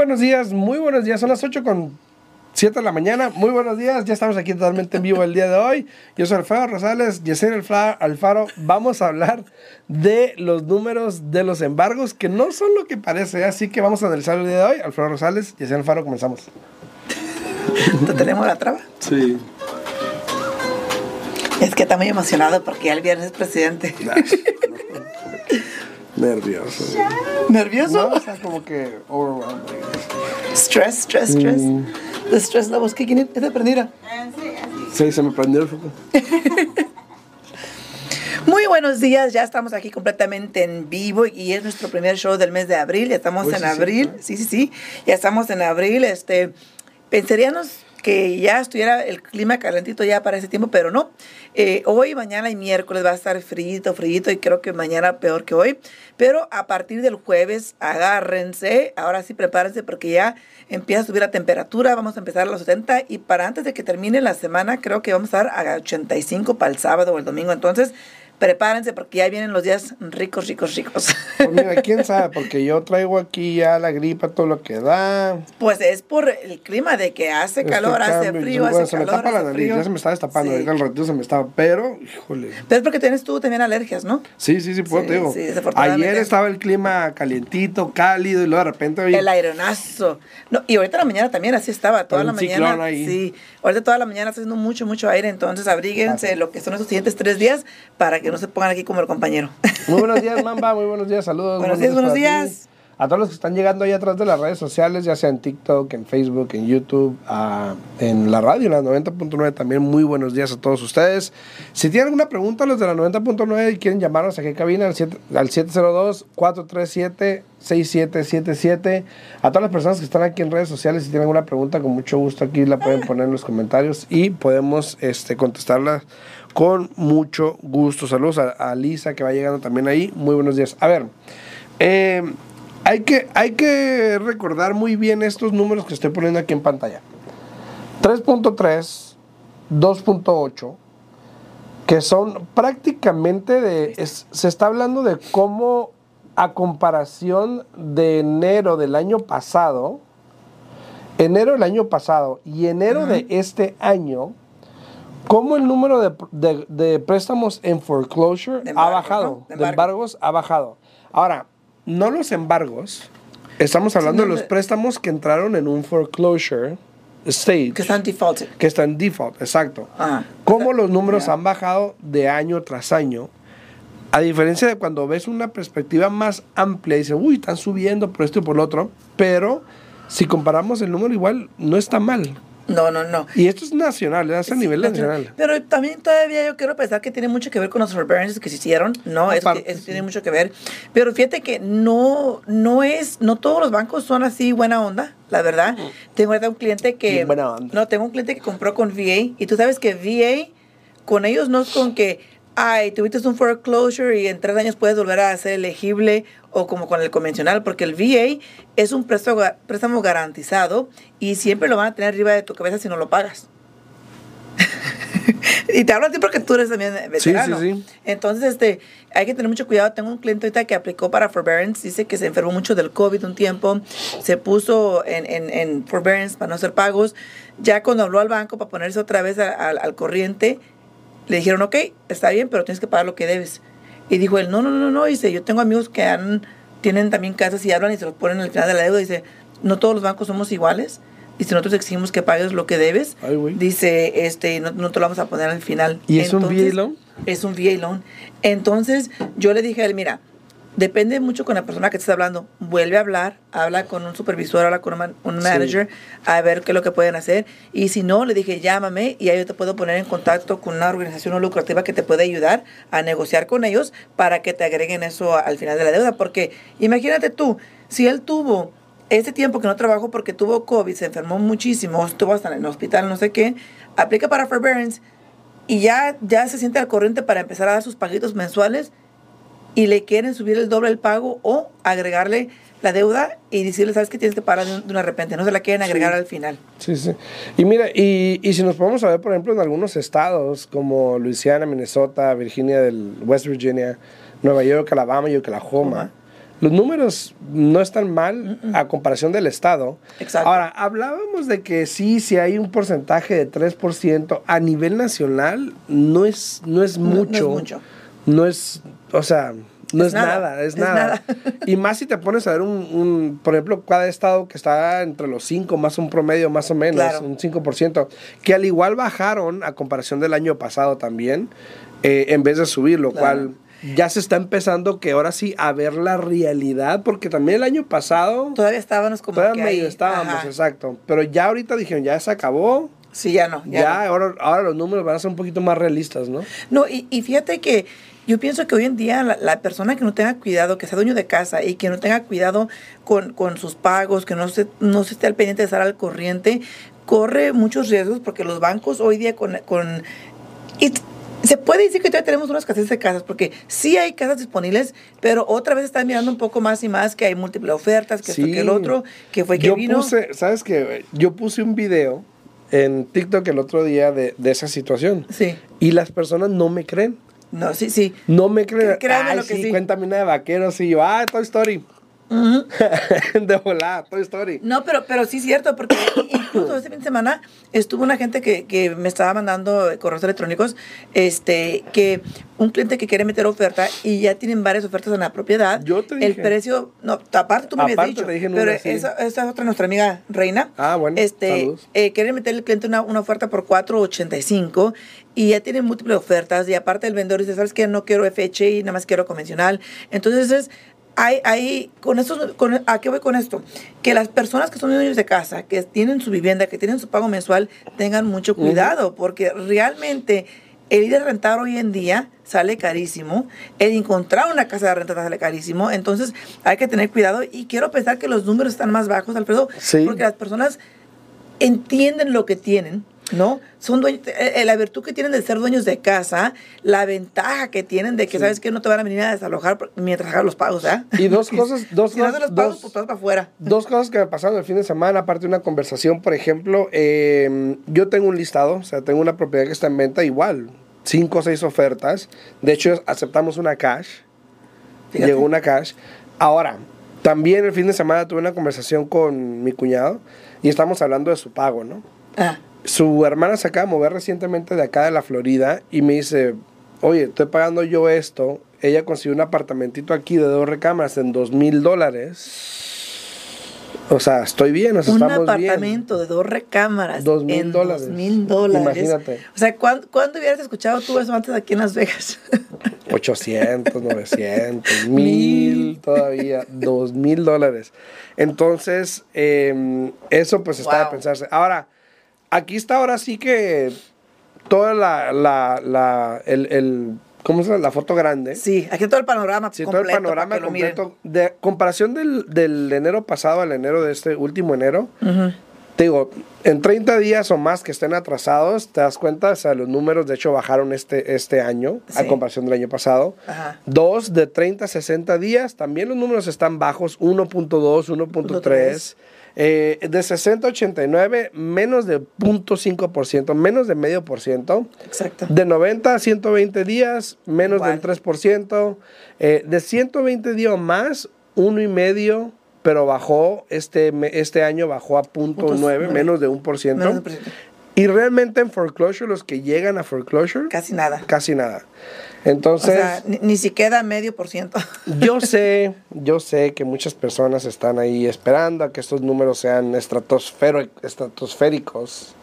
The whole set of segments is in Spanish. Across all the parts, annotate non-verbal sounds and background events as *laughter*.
buenos días, muy buenos días. Son las 8 con 7 de la mañana. Muy buenos días. Ya estamos aquí totalmente en vivo el día de hoy. Yo soy Alfredo Rosales, Yesenia Alfaro. Vamos a hablar de los números de los embargos que no son lo que parece. Así que vamos a analizar el día de hoy. Alfredo Rosales, Yesenia Alfaro, comenzamos. *laughs* ¿Te tenemos la traba? Sí. Es que está muy emocionado porque ya el viernes es presidente. Nervioso. ¿Nervioso? No, o sea, como que overwhelmed. Stress, stress, stress. Mm. The stress levels kicking in. ¿Es de prendida? Sí, se me prendió el foco. *laughs* Muy buenos días, ya estamos aquí completamente en vivo y es nuestro primer show del mes de abril. Ya estamos Uy, en sí, abril, sí, sí, sí, ya estamos en abril. Este, pensaríamos que ya estuviera el clima calentito ya para ese tiempo, pero no. Eh, hoy, mañana y miércoles va a estar frío, frío y creo que mañana peor que hoy. Pero a partir del jueves, agárrense, ahora sí prepárense porque ya empieza a subir la temperatura, vamos a empezar a los 70 y para antes de que termine la semana creo que vamos a estar a 85 para el sábado o el domingo. Entonces, prepárense porque ya vienen los días ricos, ricos, ricos. Pues mira, quién sabe, porque yo traigo aquí ya la gripa, todo lo que da. Pues es por el clima de que hace calor, Este hace cambio, frío, bueno, hace se me calor, tapa la hace nariz, frío. ya se me está destapando, Sí. ahorita al ratito se me estaba, pero, híjole. Pero es porque tienes tú también alergias, ¿no? Sí, sí, sí, pues Sí, te digo. sí. Ayer estaba el clima calientito, cálido, y luego de repente El aironazo. No, y ahorita la mañana también así estaba, toda la mañana. ahí. Sí, ahorita toda la mañana está haciendo mucho, mucho aire, entonces abríguense lo que son esos siguientes tres días para que no se pongan aquí como el compañero. Muy buenos días, Mamba, muy buenos días, saludos. Buenos días, buenos ti. días. A todos los que están llegando ahí atrás de las redes sociales, ya sea en TikTok, en Facebook, en YouTube, ah, en la radio, en la 90.9 también, muy buenos días a todos ustedes. Si tienen alguna pregunta, los de la 90.9 y quieren llamarnos aquí a cabina al, al 702-437-6777. A todas las personas que están aquí en redes sociales, si tienen alguna pregunta, con mucho gusto aquí la pueden poner en los comentarios y podemos este, contestarla con mucho gusto. Saludos a, a Lisa que va llegando también ahí. Muy buenos días. A ver, eh, hay, que, hay que recordar muy bien estos números que estoy poniendo aquí en pantalla. 3.3, 2.8, que son prácticamente de... es- se está hablando de cómo a comparación de enero del año pasado, enero del año pasado y enero de este año, cómo el número de, de- de préstamos en foreclosure ha bajado, ¿no? De de embargos ha bajado. Ahora, no los embargos, estamos hablando de los préstamos que entraron en un foreclosure stage, Que están defaulted. que están default, exacto. Ah. Cómo los números han bajado de año tras año. A diferencia de cuando ves una perspectiva más amplia y dices, uy, están subiendo por esto y por lo otro, pero si comparamos el número igual, no está mal. No, no, no. Y esto es nacional, es a nivel nacional. Pero también todavía yo quiero pensar que tiene mucho que ver con los forbearances que se hicieron. No, eso, Aparte, eso tiene mucho que ver. Pero fíjate que no, no es, no todos los bancos son así buena onda, la verdad. Tengo ahorita un cliente que. Buena onda. No, tengo un cliente que compró con VA. Y tú sabes que VA, con ellos no es con que, ay, tuviste un foreclosure y en tres años puedes volver a ser elegible o como con el convencional, porque el VA es un préstamo, préstamo garantizado y siempre lo van a tener arriba de tu cabeza si no lo pagas. *laughs* y te hablo a ti porque tú eres también veterano. sí, sí. Entonces, este, hay que tener mucho cuidado. Tengo un cliente ahorita que aplicó para forbearance. Dice que se enfermó mucho del COVID un tiempo. Se puso en, en, en forbearance para no hacer pagos. Ya cuando habló al banco para ponerse otra vez a- al corriente, le dijeron, ok, está bien, pero tienes que pagar lo que debes. Y dijo él, no, no, no, no. Dice, yo tengo amigos que han, tienen también casas y hablan y se los ponen al final de la deuda. Dice, no todos los bancos somos iguales. Dice, nosotros exigimos que pagues lo que debes. Ay. Dice, este, no, no te lo vamos a poner al final. ¿Y es un VA loan? Es un VA loan. Entonces, yo le dije a él, mira, depende mucho con la persona que estés hablando. Vuelve a hablar, habla con un supervisor, habla con un, un Sí. manager, a ver qué es lo que pueden hacer. Y si no, le dije, llámame y ahí yo te puedo poner en contacto con una organización no lucrativa que te puede ayudar a negociar con ellos para que te agreguen eso al final de la deuda. Porque imagínate tú, si él tuvo ese tiempo que no trabajó porque tuvo COVID, se enfermó muchísimo, estuvo hasta en el hospital, no sé qué, aplica para forbearance y ya, ya se siente al corriente para empezar a dar sus paguitos mensuales y le quieren subir el doble el pago o agregarle la deuda y decirle, sabes que tienes que pagar de, un- de una repente, no se la quieren agregar al final. Sí, sí. Y mira, y, y si nos podemos ver, por ejemplo, en algunos estados como Luisiana, Minnesota, Virginia del West Virginia, Nueva York, Alabama y Oklahoma, los números no están mal a comparación del Estado. Exacto. Ahora, hablábamos de que sí, si hay un porcentaje de 3%, a nivel nacional no es, no es No- no es mucho. No es, o sea, no es, Es nada, nada, es, es nada. nada. *laughs* Y más si te pones a ver un, un, por ejemplo, cada estado que está entre los 5, más un promedio, más o menos, Claro. un 5%, que al igual bajaron a comparación del año pasado también, eh, en vez de subir, lo Claro. cual ya se está empezando que ahora sí a ver la realidad, porque también el año pasado Todavía estábamos como todavía que medio ahí, estábamos, ajá. exacto. Pero ya ahorita dijeron, ya se acabó, Sí, ya no. ya, Ya, no. ahora, ahora los números van a ser un poquito más realistas, ¿no? No, y, y fíjate que yo pienso que hoy en día la, la persona que no tenga cuidado, que sea dueño de casa y que no tenga cuidado con, con sus pagos, que no se, no se esté al pendiente de estar al corriente, corre muchos riesgos porque los bancos hoy día con... con y se puede decir que todavía tenemos una escasez de casas, porque sí hay casas disponibles, pero otra vez están mirando un poco más y más que hay múltiples ofertas, que esto, que el otro, que fue que yo vino. puse, ¿sabes qué? Yo puse un video en TikTok el otro día de, de esa situación. Sí. Y las personas no me creen. No, sí, sí. No me creen. Cre- créanme Ay, lo que sí, sí. cuéntame una de vaqueros. Y yo, ah, Toy Story. *laughs* De volada, Toy Story. No, pero, pero sí es cierto, porque *coughs* incluso este fin de semana estuvo una gente que, que me estaba mandando correos electrónicos, este, que un cliente que quiere meter oferta y ya tienen varias ofertas en la propiedad. Yo te El dije. precio, no, aparte tú me habías Aparte dicho, te dije en pero una, sí. esa, esa es otra nuestra amiga Reina. Ah, bueno, Este, eh, quiere meter el cliente una, una oferta por 4.85 y ya tienen múltiples ofertas y aparte el vendedor dice, ¿sabes qué? No quiero FHI, nada más quiero convencional. Entonces es hay, hay, con esto, con, ¿a qué voy con esto? Que las personas que son dueños de casa, que tienen su vivienda, que tienen su pago mensual, tengan mucho cuidado, porque realmente el ir a rentar hoy en día sale carísimo, el encontrar una casa de renta sale carísimo, entonces hay que tener cuidado y quiero pensar que los números están más bajos, Alfredo, Sí. porque las personas entienden lo que tienen, ¿no? Son dueños, eh, eh, la virtud que tienen de ser dueños de casa, la ventaja que tienen de que Sí. sabes que no te van a venir a desalojar mientras hagas los pagos, ¿ah? Y dos *laughs* cosas, dos si no haces cosas, los pagos, dos- pues vas para afuera. Dos cosas que me pasaron el fin de semana, aparte de una conversación, por ejemplo, eh, yo tengo un listado, o sea, tengo una propiedad que está en venta igual, cinco o seis ofertas, de hecho aceptamos una cash, Fíjate. llegó una cash. Ahora, también el fin de semana tuve una conversación con mi cuñado y estamos hablando de su pago, ¿no? Ah, Su hermana se acaba de mover recientemente de acá de la Florida y me dice, oye, estoy pagando yo esto. Ella consiguió un apartamentito aquí de dos recámaras en dos mil dólares. O sea, estoy bien, o sea, un estamos bien. apartamento de dos recámaras. Dos mil dólares. Dos mil dólares. Imagínate. O sea, ¿cuándo, ¿cuándo hubieras escuchado tú eso antes aquí en Las Vegas? *laughs* 800, 900, Mil. 1000 todavía, 2 mil dólares. Entonces, eh, eso pues está de pensarse. Ahora, aquí está ahora sí que toda la, la, la, el, el- ¿cómo se llama? La foto grande. sí, aquí todo el panorama Sí, completo. todo el panorama completo. De comparación del, del enero pasado al enero de este último enero, te digo, en 30 días o más que estén atrasados, te das cuenta, o sea, los números de hecho bajaron este, este año a comparación del año pasado. Ajá. Dos de 30 a 60 días, también los números están bajos, 1.2, 1.3. Eh, de 60 a 89, menos de 0.5%, menos de medio por ciento. Exacto. De 90 a 120 días, menos Igual. del 3%. Eh, de 120 días más, uno y medio, pero bajó, este, este año bajó a punto Puntos 9, nueve. menos de un por ciento. Menos de un por ciento. Y realmente en foreclosure, los que llegan a foreclosure, Casi nada. casi nada. O Entonces, sea, ni, ni siquiera medio por ciento. *laughs* yo sé, *laughs* yo sé que muchas personas están ahí esperando a que estos números sean estratosféricos,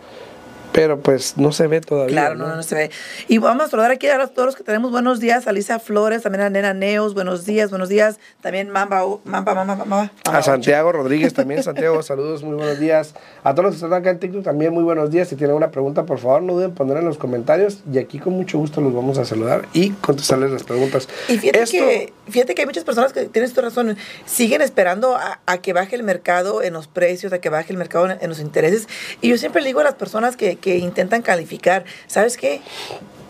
pero pues no se ve todavía. Claro, no, no se ve. Y vamos a saludar aquí a todos los que tenemos buenos días. A Lisa Flores, también a Nena Neos, buenos días, buenos días. También Mamba, Mamba, Mamba, Mamba. A Santiago Rodríguez también, Santiago, saludos, muy buenos días. A todos los que están acá en TikTok también muy buenos días. Si tienen alguna pregunta, por favor, no duden en ponerla en los comentarios y aquí con mucho gusto los vamos a saludar y contestarles las preguntas. Y fíjate, Esto- que, fíjate que hay muchas personas que, tienes tu razón, siguen esperando a, a que baje el mercado en los precios, a que baje el mercado en, en los intereses. Y yo siempre le digo a las personas que, que intentan calificar, ¿sabes qué?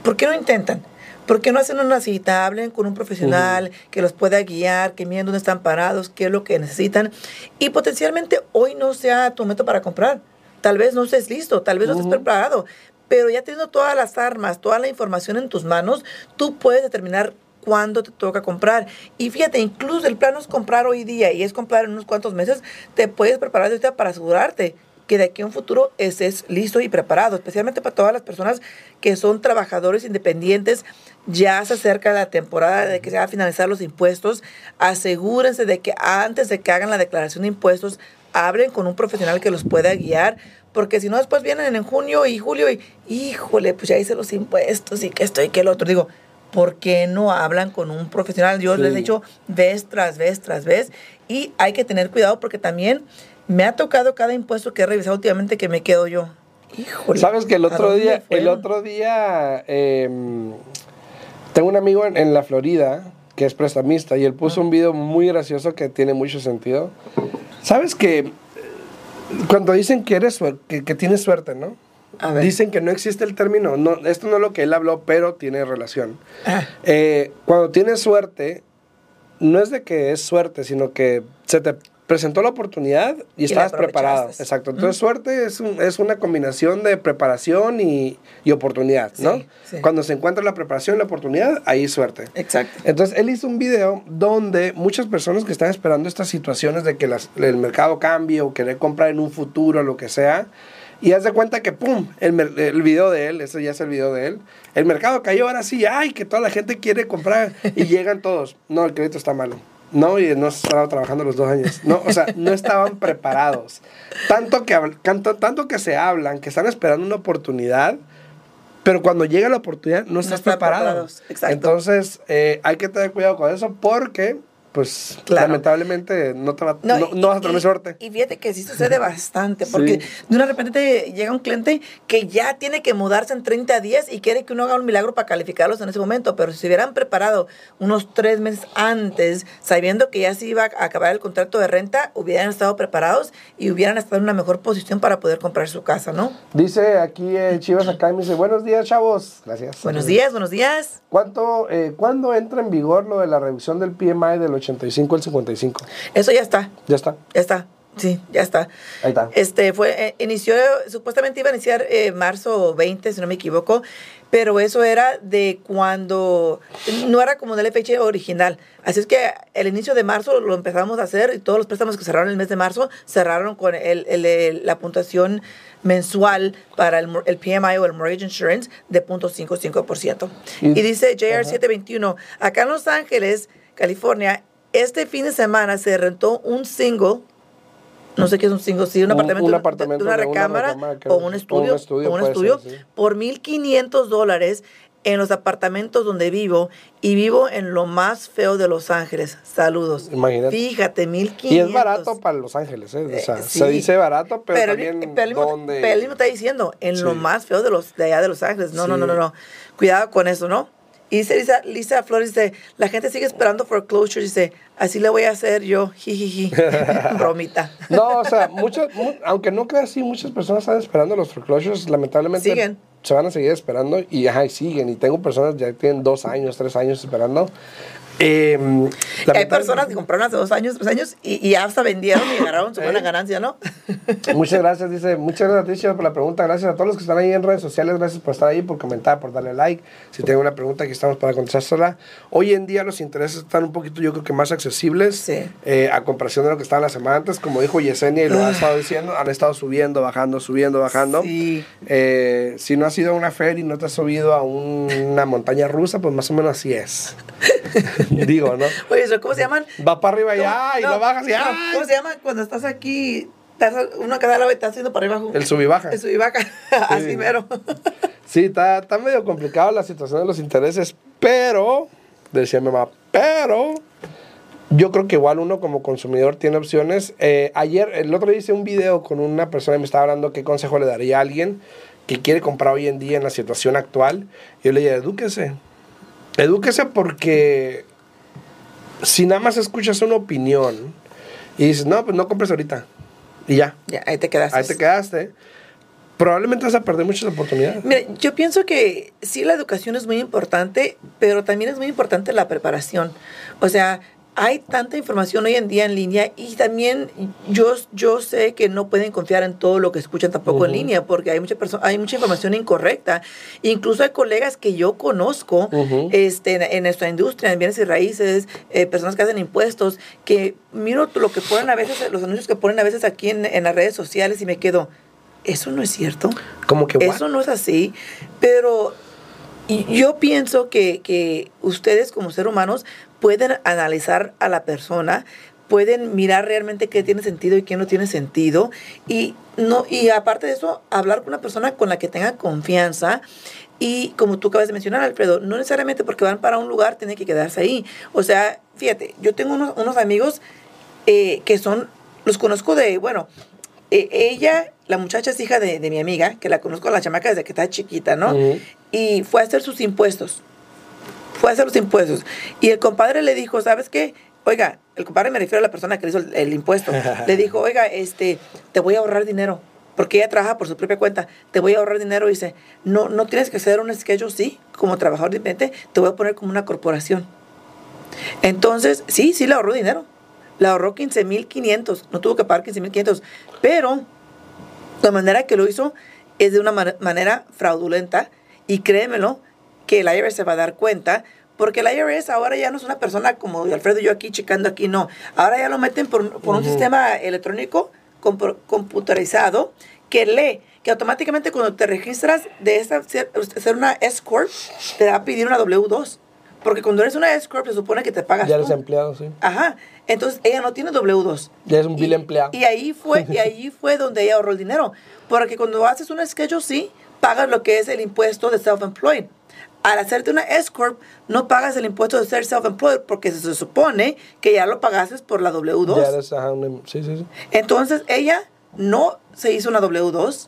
¿Por qué no intentan? ¿Por qué no hacen una cita? Hablen con un profesional que los pueda guiar, que miren dónde están parados, qué es lo que necesitan. Y potencialmente hoy no sea tu momento para comprar. Tal vez no estés listo, tal vez no estés preparado. Pero ya teniendo todas las armas, toda la información en tus manos, tú puedes determinar cuándo te toca comprar. Y fíjate, incluso el plan no es comprar hoy día y es comprar en unos cuantos meses, te puedes preparar ahorita para asegurarte que de aquí a un futuro estés listo y preparado, especialmente para todas las personas que son trabajadores independientes. Ya se acerca la temporada de que se van a finalizar los impuestos. Asegúrense de que antes de que hagan la declaración de impuestos, hablen con un profesional que los pueda guiar, porque si no después vienen en junio y julio y, híjole, pues ya hice los impuestos y que esto y que el otro. Digo, ¿por qué no hablan con un profesional? Yo les he dicho vez tras vez tras vez y hay que tener cuidado porque también me ha tocado cada impuesto que he revisado últimamente que me quedo yo. Híjole. Sabes que el otro día, el otro día, em, tengo un amigo en, la Florida que es prestamista y él puso un video muy gracioso que tiene mucho sentido. Sabes que cuando dicen que eres que, que tienes suerte, ¿no? Dicen que no existe el término, no, esto no es lo que él habló, pero tiene relación. Ah. Eh, cuando tienes suerte, no es de que es suerte, sino que se te presentó la oportunidad y, estabas preparado. Exacto. Entonces, suerte es, es una combinación de preparación y, y oportunidad, ¿no? Cuando se encuentra la preparación y la oportunidad, ahí es suerte. Exacto. Entonces, él hizo un video donde muchas personas que están esperando estas situaciones de que las, el mercado cambie o querer comprar en un futuro, lo que sea, y haz de cuenta que, ¡pum! El, el video de él, ese ya es el video de él. El mercado cayó ahora sí, ¡ay! Que toda la gente quiere comprar y llegan todos. No, el crédito está malo. No, y no estaba trabajando los dos años. No, o sea, no estaban *laughs* preparados. Tanto que, tanto, tanto que se hablan, que están esperando una oportunidad, pero cuando llega la oportunidad no estás preparado. Entonces, eh, hay que tener cuidado con eso porque pues lamentablemente no, te va, no, no, vas a tener suerte. Y fíjate que sí sucede *laughs* bastante, porque de una repente llega un cliente que ya tiene que mudarse en 30 días y quiere que uno haga un milagro para calificarlos en ese momento, pero si se hubieran preparado unos tres meses antes, sabiendo que ya se iba a acabar el contrato de renta, hubieran estado preparados y hubieran estado en una mejor posición para poder comprar su casa, ¿no? Dice aquí eh, Chivas acá y me dice, buenos días, chavos. Gracias. Buenos días, buenos días. ¿Cuánto, eh, ¿Cuándo entra en vigor lo de la revisión del PMI del 85 al 55. Eso ya está. Ya está. Ya está. Sí, ya está. Ahí está. Este fue, eh, inició, supuestamente iba a iniciar eh, marzo 20, si no me equivoco, pero eso era de cuando, no era como de la fecha original. Así es que el inicio de marzo lo empezamos a hacer y todos los préstamos que cerraron el mes de marzo cerraron con el, el, la puntuación mensual para el, el, PMI o el Mortgage Insurance de 0.55%. Y, y dice JR721, acá en Los Ángeles, California, este fin de semana se rentó un single, no sé qué es un single, sí, un, apartamento, de, una recámara, o un estudio, o un estudio, por 1.500 dólares en los apartamentos donde vivo y vivo en lo más feo de Los Ángeles. Saludos. Imagínate. Fíjate, 1500. Y es barato para Los Ángeles, ¿eh? O sea, eh, se dice barato, pero, también pero donde... Pero él está diciendo, en lo más feo de, los, de allá de Los Ángeles. No, no, no, no, no. Cuidado con eso, ¿no? Y dice Lisa, Lisa Flores, dice, la gente sigue esperando foreclosure, dice, así le voy a hacer yo, jijiji, *laughs* bromita. No, o sea, muchos, aunque no creas así, muchas personas están esperando los foreclosures, lamentablemente. Siguen. Se van a seguir esperando y, ajá, y siguen. Y tengo personas ya que tienen dos años, tres años esperando. Eh, hay personas que compraron hace dos años, tres años y, y hasta vendieron y agarraron su buena ¿Eh? ganancia, ¿no? *laughs* muchas gracias, dice. Muchas gracias, por la pregunta. Gracias a todos los que están ahí en redes sociales. Gracias por estar ahí, por comentar, por darle like. Si tienen una pregunta, aquí estamos para contestársela. Hoy en día los intereses están un poquito, yo creo que más accesibles eh, a comparación de lo que estaban la semana antes. Como dijo Yesenia y lo ha estado diciendo, han estado subiendo, bajando, subiendo, bajando. Eh, si no has ido a una feria y no te has subido a una montaña rusa, pues más o menos así es. *laughs* *laughs* Digo, ¿no? Oye, ¿cómo se llaman? Va para arriba ya y lo bajas y ya. ¿Cómo se llama cuando estás aquí? Estás uno cada lado y estás haciendo para arriba. El sub y baja. El sub y baja. *laughs* Así mero. sí, está, está medio complicado la situación de los intereses, pero, decía mi mamá, pero yo creo que igual uno como consumidor tiene opciones. Eh, ayer, el otro día hice un video con una persona y me estaba hablando qué consejo le daría a alguien que quiere comprar hoy en día en la situación actual. Yo le dije, edúquese. Edúquese porque si nada más escuchas una opinión y dices, no, pues no compres ahorita. Y ya. Ya, ahí te quedaste. Ahí te quedaste. Probablemente vas a perder muchas oportunidades. Mira, yo pienso que sí, la educación es muy importante, pero también es muy importante la preparación. O sea, hay tanta información hoy en día en línea y también yo, yo sé que no pueden confiar en todo lo que escuchan tampoco en línea porque hay mucha, hay mucha información incorrecta. Incluso hay colegas que yo conozco este, en, nuestra industria, en bienes y raíces, eh, personas que hacen impuestos, que miro lo que ponen a veces, los anuncios que ponen a veces aquí en, en las redes sociales y me quedo, eso no es cierto. Como que Eso no es así. Pero yo pienso que, que ustedes como seres humanos pueden analizar a la persona, pueden mirar realmente qué tiene sentido y qué no tiene sentido y no y aparte de eso hablar con una persona con la que tenga confianza y como tú acabas de mencionar Alfredo no necesariamente porque van para un lugar tienen que quedarse ahí. O sea fíjate yo tengo unos, amigos eh, que son los conozco de bueno eh, ella la muchacha es hija de, mi amiga que la conozco a la chamaca desde que está chiquita no y fue a hacer sus impuestos fue a hacer los impuestos. Y el compadre le dijo, ¿sabes qué? Oiga, el compadre me refiero a la persona que le hizo el, impuesto. *laughs* le dijo, oiga, este, te voy a ahorrar dinero. Porque ella trabaja por su propia cuenta. Te voy a ahorrar dinero. Y dice, no, no tienes que hacer un schedule, sí, como trabajador independiente, te voy a poner como una corporación. Entonces, sí, sí le ahorró dinero. Le ahorró 15.500. No tuvo que pagar 15.500. Pero la manera que lo hizo es de una manera fraudulenta. Y créemelo, que el IRS se va a dar cuenta, porque el IRS ahora ya no es una persona como Alfredo y yo aquí checando aquí, no. Ahora ya lo meten por, un sistema electrónico computarizado que lee, que automáticamente cuando te registras de esta, ser una S-Corp, te va a pedir una W2. Porque cuando eres una S-Corp se supone que te pagas Ya eres empleado, sí. Ajá. Entonces ella no tiene W2. Ya es un bill empleado. Y ahí fue, y ahí *laughs* fue donde ella ahorró el dinero. Porque cuando haces un schedule, sí, pagas lo que es el impuesto de self-employed al hacerte una S-Corp, no pagas el impuesto de ser self-employed porque se supone que ya lo pagaste por la W2. Ya sí, sí, sí. Entonces, ella no se hizo una W2.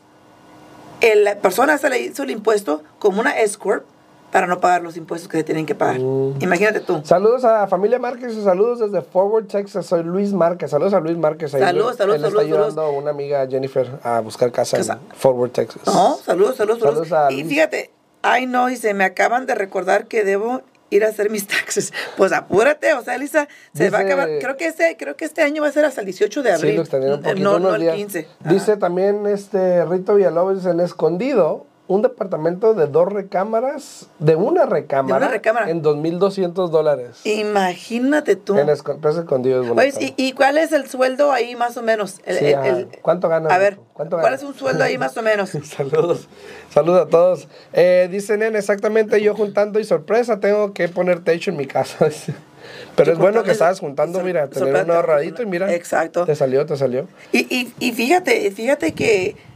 La persona se le hizo el impuesto como una S-Corp para no pagar los impuestos que se tienen que pagar. Mm. Imagínate tú. Saludos a familia Márquez, saludos desde Forward, Texas. Soy Luis Márquez. Saludos a Luis Márquez. saludos, saludos, Él está ayudando a una amiga Jennifer a buscar casa, en Forward, Texas. No, saludos, saludos, saludos. y fíjate, ay no, dice, me acaban de recordar que debo ir a hacer mis *laughs* taxes. Pues apúrate, o sea, Elisa, se va a acabar. Creo que este, creo que este año va a ser hasta el 18 de abril. Sí, lo no, no el 15. Dice también este Rito Villalobos en escondido un departamento de dos recámaras, de una recámara, ¿De una recámara? en 2.200 dólares. Imagínate tú. En escondido ¿y, ¿y, cuál es el sueldo ahí más o menos? El, ¿Cuánto gana? A ver, ¿cuál es un sueldo ahí más o menos? *laughs* Saludos. Saludos a todos. Eh, dicen exactamente yo juntando y sorpresa, tengo que poner techo en mi casa. *laughs* Pero es bueno que estabas juntando, mira, tener un ahorradito y mira. Exacto. Te salió, te salió. Y, y, y fíjate, fíjate que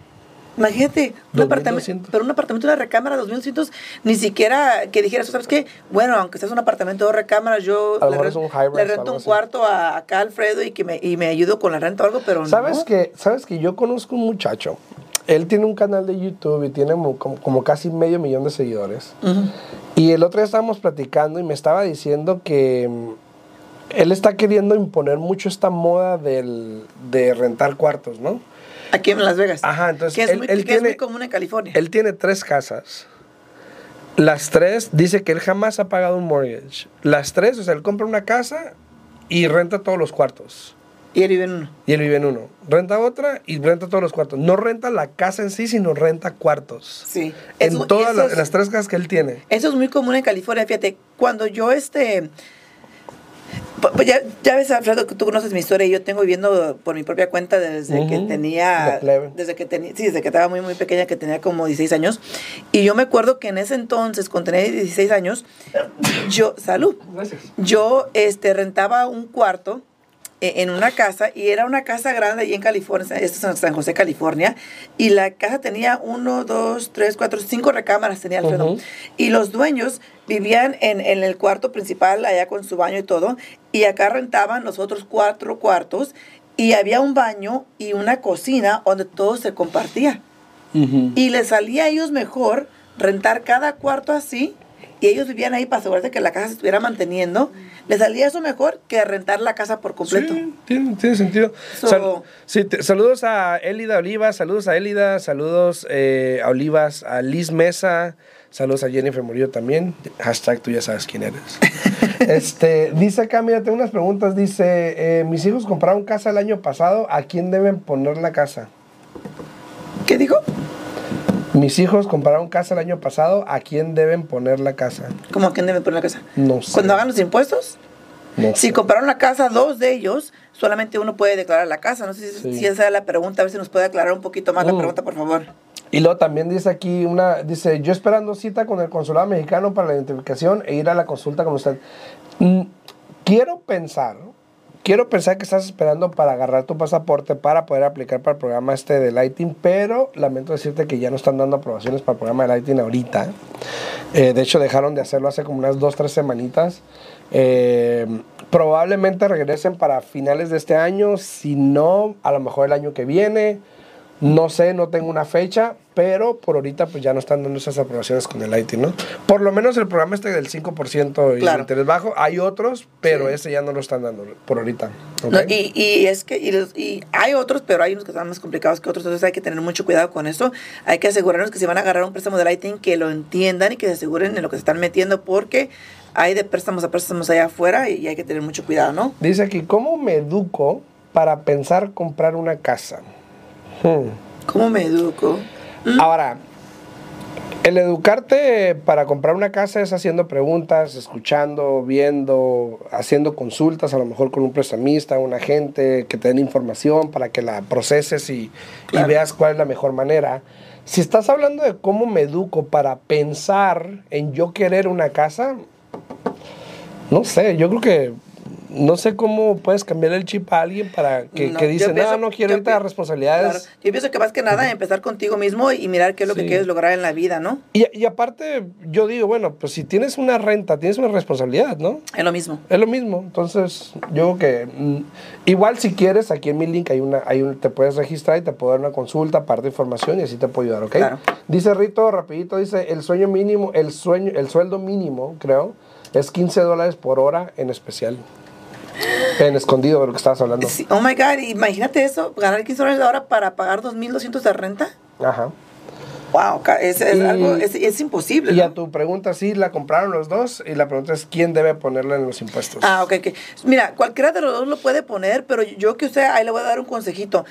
Imagínate, un apartamento, pero un apartamento de recámara, 2200, ni siquiera que dijeras, ¿sabes qué? Bueno, aunque seas un apartamento de recámaras, yo le, rento un cuarto a, acá Alfredo y que me, y me ayudo con la renta o algo, pero ¿Sabes no. Que, ¿Sabes que yo conozco un muchacho? Él tiene un canal de YouTube y tiene como, casi medio millón de seguidores. Y el otro día estábamos platicando y me estaba diciendo que mm, él está queriendo imponer mucho esta moda del, de rentar cuartos, ¿no? Aquí en Las Vegas. Ajá, entonces. Que es, muy, que es muy común en California. Él tiene tres casas. Las tres, dice que él jamás ha pagado un mortgage. Las tres, o sea, él compra una casa y renta todos los cuartos. Y él vive en uno. Y él vive en uno. Renta otra y renta todos los cuartos. No renta la casa en sí, sino renta cuartos. Sí. En todas las, tres casas que él tiene. Eso es muy común en California. Fíjate, cuando yo este pues ya, ya, ves, Alfredo, que tú conoces mi historia y yo tengo viviendo por mi propia cuenta desde que tenía. Desde que tenía. Sí, desde que estaba muy, muy pequeña, que tenía como 16 años. Y yo me acuerdo que en ese entonces, cuando tenía 16 años, yo. Salud. Gracias. Yo este, rentaba un cuarto en una casa y era una casa grande ahí en California, esto es en San José, California, y la casa tenía uno, dos, tres, cuatro, cinco recámaras tenía Alfredo. Y los dueños vivían en, en, el cuarto principal, allá con su baño y todo, y acá rentaban los otros cuatro cuartos, y había un baño y una cocina donde todo se compartía. Y les salía a ellos mejor rentar cada cuarto así y ellos vivían ahí para asegurarse que la casa se estuviera manteniendo, les salía eso mejor que rentar la casa por completo. Sí, tiene, sentido. saludos a Elida Olivas, saludos a Elida, saludos eh, a Olivas, a Liz Mesa, Saludos a Jennifer Murillo también. Hashtag tú ya sabes quién eres. *laughs* este, dice acá, mira, tengo unas preguntas. Dice, eh, mis hijos compraron casa el año pasado. ¿A quién deben poner la casa? ¿Qué dijo? Mis hijos compraron casa el año pasado. ¿A quién deben poner la casa? ¿Cómo a quién deben poner la casa? No sé. Cuando hagan los impuestos. No Si sé. compraron la casa, dos de ellos, solamente uno puede declarar la casa. No sé si, Sí. si esa es la pregunta, a ver si nos puede aclarar un poquito más la Mm. pregunta, por favor. Y luego también dice aquí una, dice, yo esperando cita con el consulado mexicano para la identificación e ir a la consulta con usted. Mm, quiero pensar, quiero pensar que estás esperando para agarrar tu pasaporte para poder aplicar para el programa este de Lighting, pero lamento decirte que ya no están dando aprobaciones para el programa de Lighting ahorita. Eh, de hecho, dejaron de hacerlo hace como unas dos, tres semanitas. Eh, probablemente regresen para finales de este año, si no, a lo mejor el año que viene. No sé, no tengo una fecha, pero por ahorita pues ya no están dando esas aprobaciones con el IT, ¿no? Por lo menos el programa este del 5% y Claro. el interés bajo, hay otros, pero Sí. ese ya no lo están dando por ahorita. y, y es que y, los- y hay otros, pero hay unos que están más complicados que otros, entonces hay que tener mucho cuidado con eso. Hay que asegurarnos que si van a agarrar un préstamo de Lighting, que lo entiendan y que se aseguren en lo que se están metiendo, porque hay de préstamos a préstamos allá afuera y hay que tener mucho cuidado, ¿no? Dice aquí, ¿cómo me educo para pensar comprar una casa? Hmm. ¿Cómo me educo? Ahora, el educarte para comprar una casa es haciendo preguntas, escuchando, viendo, haciendo consultas, a lo mejor con un prestamista, un agente, que te den información para que la proceses y, y veas cuál es la mejor manera. Si estás hablando de cómo me educo para pensar en yo querer una casa, no sé, yo creo que no sé cómo puedes cambiar el chip a alguien para que, No, que dice, pienso- no, no quiero pi- responsabilidades. Claro. Yo pienso que más que nada empezar contigo mismo y mirar qué es lo que quieres lograr en la vida, ¿no? Y, y aparte, yo digo, bueno, pues si tienes una renta, tienes una responsabilidad, ¿no? Es lo mismo. Es lo mismo. Entonces, yo creo que mm, igual si quieres, aquí en mi link hay una, hay un, te puedes registrar y te puedo dar una consulta, parte de información y así te puedo ayudar, ¿ok? Claro. Dice Rito, rapidito, dice, el sueño mínimo, el sueño, el sueldo mínimo, creo, es 15 dólares por hora en especial. En escondido de lo que estabas hablando. Sí, oh my God, imagínate eso, ganar 15 dólares la hora para pagar 2.200 de renta. Ajá. Wow, es, es Y- algo, es, es imposible. Y ¿no? a tu pregunta, sí, la compraron los dos y la pregunta es, ¿quién debe ponerla en los impuestos? Ah, ok, ok. Mira, cualquiera de los dos lo puede poner, pero yo que usted, ahí le voy a dar un consejito.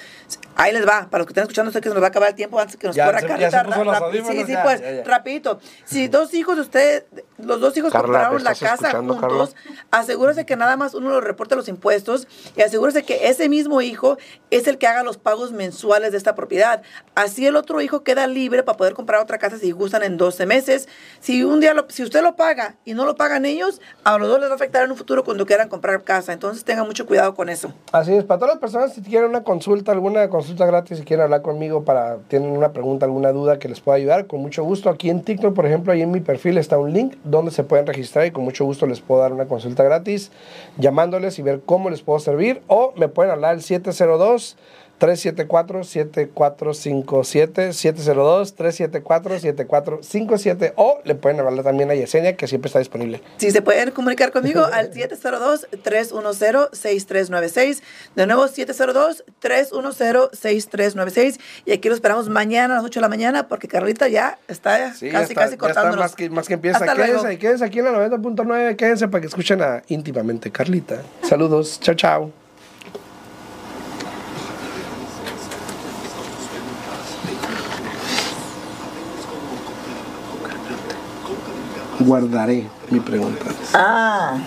Ahí les va, para los que están escuchando, sé que se nos va a acabar el tiempo antes que nos Ya corra se- ya puso sí, sí, ya, pues, ya, ya. rapidito. Si dos hijos de usted, los dos hijos Carla, compraron ¿me la casa juntos, asegúrese que nada más uno lo reporte los impuestos y asegúrese que ese mismo hijo es el que haga los pagos mensuales de esta propiedad. Así el otro hijo queda libre para poder comprar otra casa si gustan en 12 meses. Si un día, lo- si usted lo paga y no lo pagan ellos, a los dos les va a afectar en un futuro cuando quieran comprar casa. Entonces tengan mucho cuidado con eso. Así es, para todas las personas, si quieren una consulta, alguna consulta gratis, si quieren hablar conmigo para, tienen una pregunta, alguna duda que les pueda ayudar, con mucho gusto. Aquí en TikTok, por ejemplo, ahí en mi perfil está un link donde se pueden registrar y con mucho gusto les puedo dar una consulta gratis, llamándoles y ver cómo les puedo servir. O me pueden hablar al 702 374-7457, 702-374-7457 o le pueden hablar también a Yesenia que siempre está disponible. Si se pueden comunicar conmigo *laughs* al 702-310-6396. De nuevo, 702-310-6396. Y aquí lo esperamos mañana a las 8 de la mañana porque Carlita ya está Sí, casi, está- casi cortándonos. más que, más que empieza. Hasta Quédense, luego. quédense aquí en la 90.9, quédense para que escuchen a íntimamente Carlita. Saludos, chao, chao. Guardaré mi pregunta. Ah,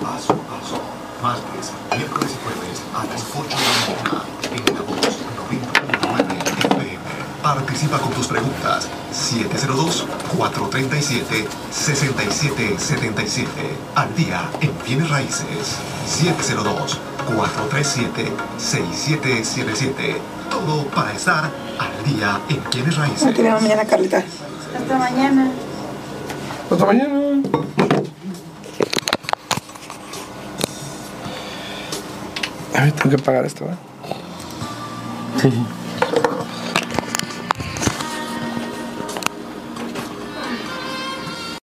Paso a paso. Martes, miércoles y jueves a las 8 de la mañana. En la voz 90.9 FM. Participa con tus preguntas. 702-437-6777. Al día en bienes raíces. 702-437-6777. Todo para estar al día en bienes ¿cómo raíces. te vemos mañana, Carlita? Hasta mañana. Hasta mañana. A ver, tengo que pagar esto, ¿verdad?